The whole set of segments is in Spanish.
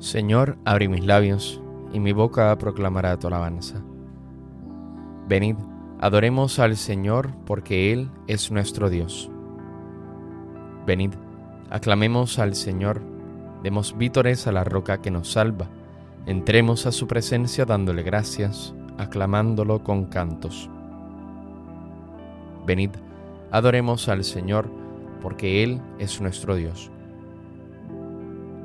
Señor, abre mis labios, y mi boca proclamará tu alabanza. Venid, adoremos al Señor, porque Él es nuestro Dios. Venid, aclamemos al Señor, demos vítores a la roca que nos salva, entremos a su presencia dándole gracias, aclamándolo con cantos. Venid, adoremos al Señor, porque Él es nuestro Dios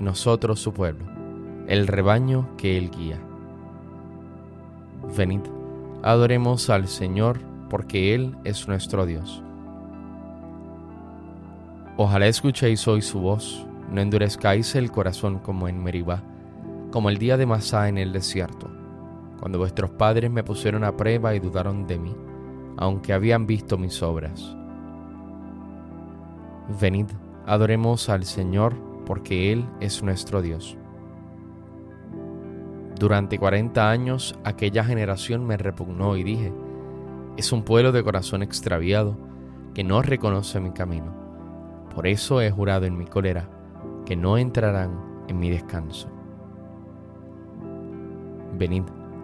nosotros su pueblo, el rebaño que Él guía. Venid, adoremos al Señor, porque Él es nuestro Dios. Ojalá escuchéis hoy su voz, no endurezcáis el corazón como en Meribá, como el día de Masá en el desierto, cuando vuestros padres me pusieron a prueba y dudaron de mí, aunque habían visto mis obras. Venid, adoremos al Señor, porque Él es nuestro Dios. Durante cuarenta años aquella generación me repugnó y dije, es un pueblo de corazón extraviado que no reconoce mi camino. Por eso he jurado en mi cólera que no entrarán en mi descanso. Venid,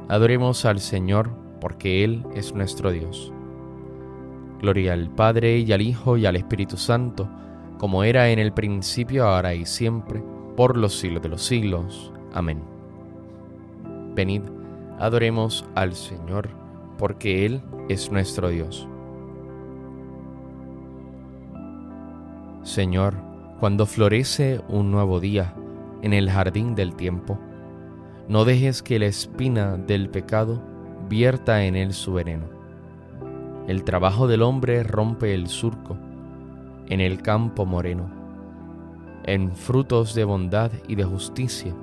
adoremos al Señor, porque Él es nuestro Dios. Gloria al Padre y al Hijo y al Espíritu Santo, como era en el principio, ahora y siempre, por los siglos de los siglos. Amén. Venid, adoremos al Señor, porque Él es nuestro Dios. Señor, cuando florece un nuevo día en el jardín del tiempo, no dejes que la espina del pecado vierta en él su veneno. El trabajo del hombre rompe el surco en el campo moreno. En frutos de bondad y de justicia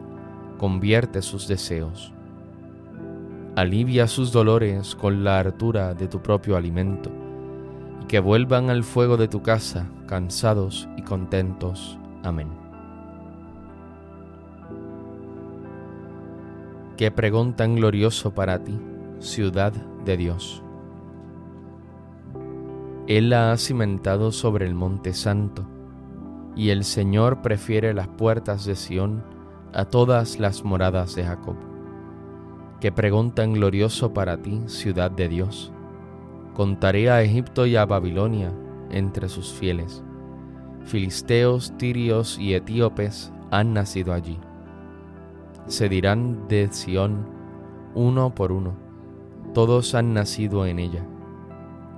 convierte sus deseos. Alivia sus dolores con la hartura de tu propio alimento, y que vuelvan al fuego de tu casa cansados y contentos. Amén. Qué pregón tan glorioso para ti, ciudad de Dios. Él la ha cimentado sobre el monte santo, y el Señor prefiere las puertas de Sión a todas las moradas de Jacob. Qué pregón tan glorioso para ti, ciudad de Dios. Contaré a Egipto y a Babilonia entre sus fieles. Filisteos, tirios y etíopes han nacido allí. Se dirán de Sión uno por uno, todos han nacido en ella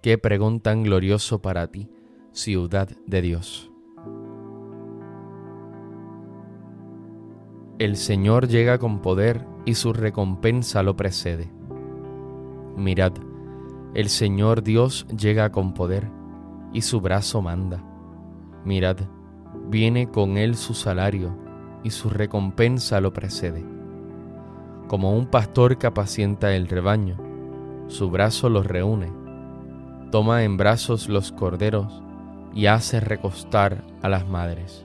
Qué pregón tan glorioso para ti, ciudad de Dios. El Señor llega con poder y su recompensa lo precede. Mirad, el Señor Dios llega con poder y su brazo manda. Mirad, viene con él su salario y su recompensa lo precede. Como un pastor que apacienta el rebaño, su brazo los reúne toma en brazos los corderos y hace recostar a las madres.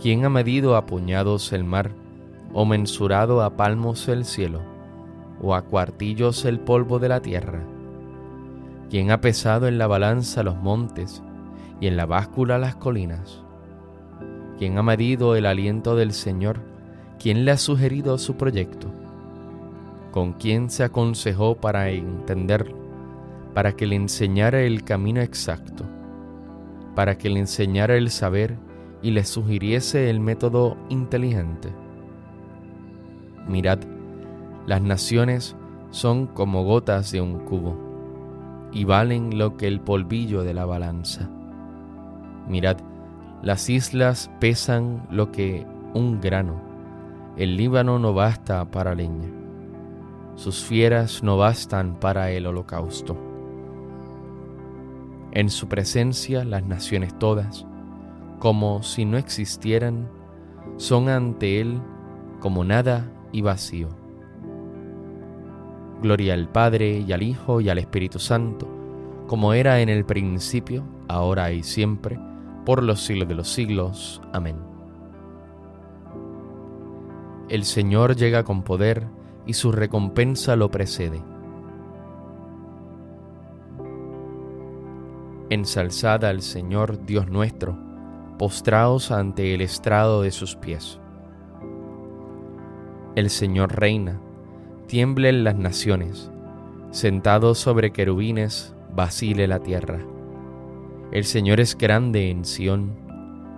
¿Quién ha medido a puñados el mar, o mensurado a palmos el cielo, o a cuartillos el polvo de la tierra? ¿Quién ha pesado en la balanza los montes y en la báscula las colinas? ¿Quién ha medido el aliento del Señor? ¿Quién le ha sugerido su proyecto? ¿Con quién se aconsejó para entenderlo? Para que le enseñara el camino exacto, para que le enseñara el saber y le sugiriese el método inteligente. Mirad, Las naciones son como gotas de un cubo y valen lo que el polvillo de la balanza. Mirad, las islas pesan lo que un grano, el Líbano no basta para leña, sus fieras no bastan para el holocausto. En su presencia las naciones todas, como si no existieran, son ante Él como nada y vacío. Gloria al Padre y al Hijo y al Espíritu Santo, como era en el principio, ahora y siempre, por los siglos de los siglos. Amén. El Señor llega con poder y su recompensa lo precede. Ensalzad al Señor Dios nuestro, postraos ante el estrado de sus pies. El Señor reina tiemblen las naciones, sentado sobre querubines, vacile la tierra. El Señor es grande en Sión,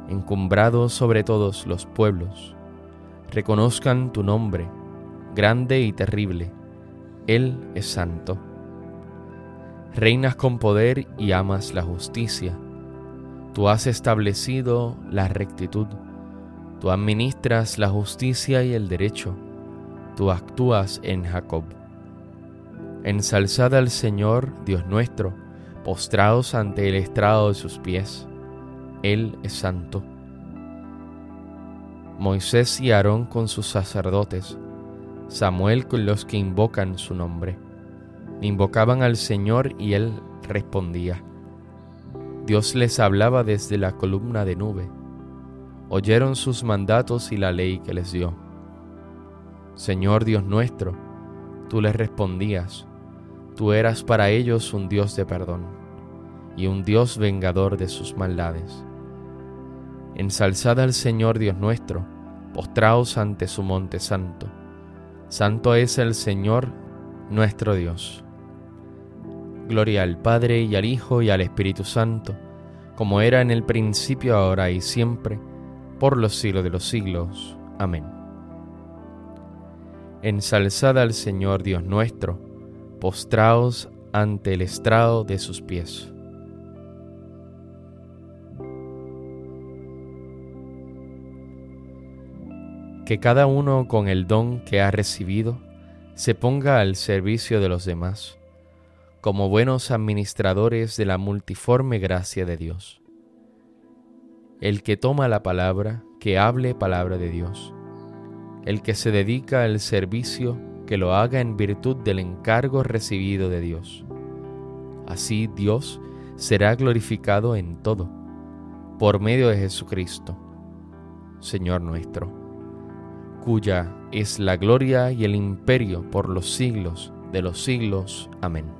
encumbrado sobre todos los pueblos. Reconozcan tu nombre, grande y terrible. Él es santo. Reinas con poder y amas la justicia. Tú has establecido la rectitud. Tú administras la justicia y el derecho tú actúas en Jacob. Ensalzad al Señor, Dios nuestro, postrados ante el estrado de sus pies. Él es santo. Moisés y Aarón con sus sacerdotes, Samuel con los que invocan su nombre. Invocaban al Señor y Él respondía. Dios les hablaba desde la columna de nube. Oyeron sus mandatos y la ley que les dio Señor Dios nuestro, tú les respondías, tú eras para ellos un Dios de perdón y un Dios vengador de sus maldades. Ensalzad al Señor Dios nuestro, postraos ante su monte santo. Santo es el Señor nuestro Dios. Gloria al Padre y al Hijo y al Espíritu Santo, como era en el principio, ahora y siempre, por los siglos de los siglos. Amén. Ensalzad al Señor Dios nuestro, postraos ante el estrado de sus pies. Que cada uno con el don que ha recibido se ponga al servicio de los demás, como buenos administradores de la multiforme gracia de Dios. El que toma la palabra, que hable palabra de Dios el que se dedica al servicio, que lo haga en virtud del encargo recibido de Dios. Así Dios será glorificado en todo, por medio de Jesucristo, Señor nuestro, cuya es la gloria y el imperio por los siglos de los siglos. Amén.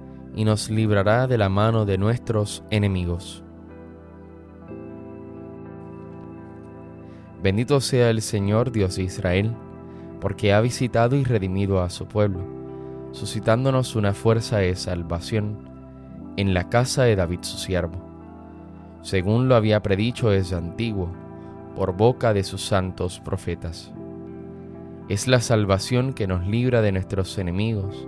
y nos librará de la mano de nuestros enemigos. Bendito sea el Señor Dios de Israel, porque ha visitado y redimido a su pueblo, suscitándonos una fuerza de salvación en la casa de David su siervo, según lo había predicho desde antiguo, por boca de sus santos profetas. Es la salvación que nos libra de nuestros enemigos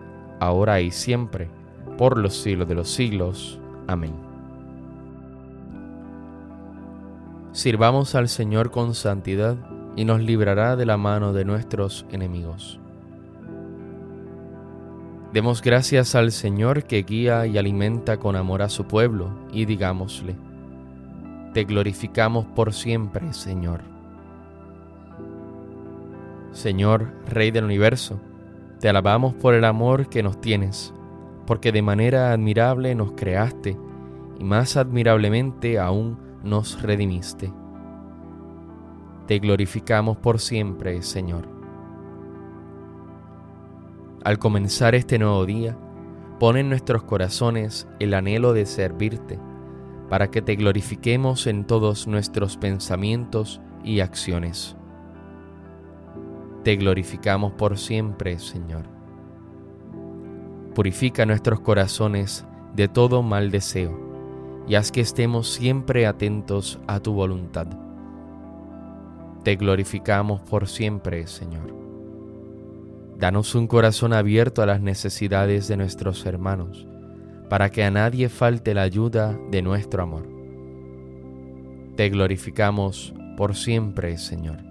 ahora y siempre, por los siglos de los siglos. Amén. Sirvamos al Señor con santidad y nos librará de la mano de nuestros enemigos. Demos gracias al Señor que guía y alimenta con amor a su pueblo y digámosle, Te glorificamos por siempre, Señor. Señor, Rey del universo, te alabamos por el amor que nos tienes, porque de manera admirable nos creaste y más admirablemente aún nos redimiste. Te glorificamos por siempre, Señor. Al comenzar este nuevo día, pon en nuestros corazones el anhelo de servirte, para que te glorifiquemos en todos nuestros pensamientos y acciones. Te glorificamos por siempre, Señor. Purifica nuestros corazones de todo mal deseo y haz que estemos siempre atentos a tu voluntad. Te glorificamos por siempre, Señor. Danos un corazón abierto a las necesidades de nuestros hermanos, para que a nadie falte la ayuda de nuestro amor. Te glorificamos por siempre, Señor.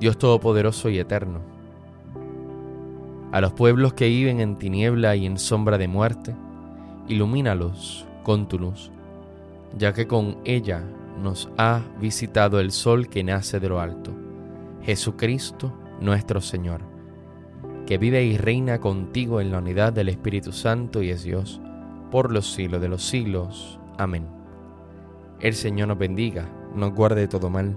Dios Todopoderoso y Eterno, a los pueblos que viven en tiniebla y en sombra de muerte, ilumínalos con tu luz, ya que con ella nos ha visitado el sol que nace de lo alto, Jesucristo nuestro Señor, que vive y reina contigo en la unidad del Espíritu Santo y es Dios, por los siglos de los siglos. Amén. El Señor nos bendiga, nos guarde todo mal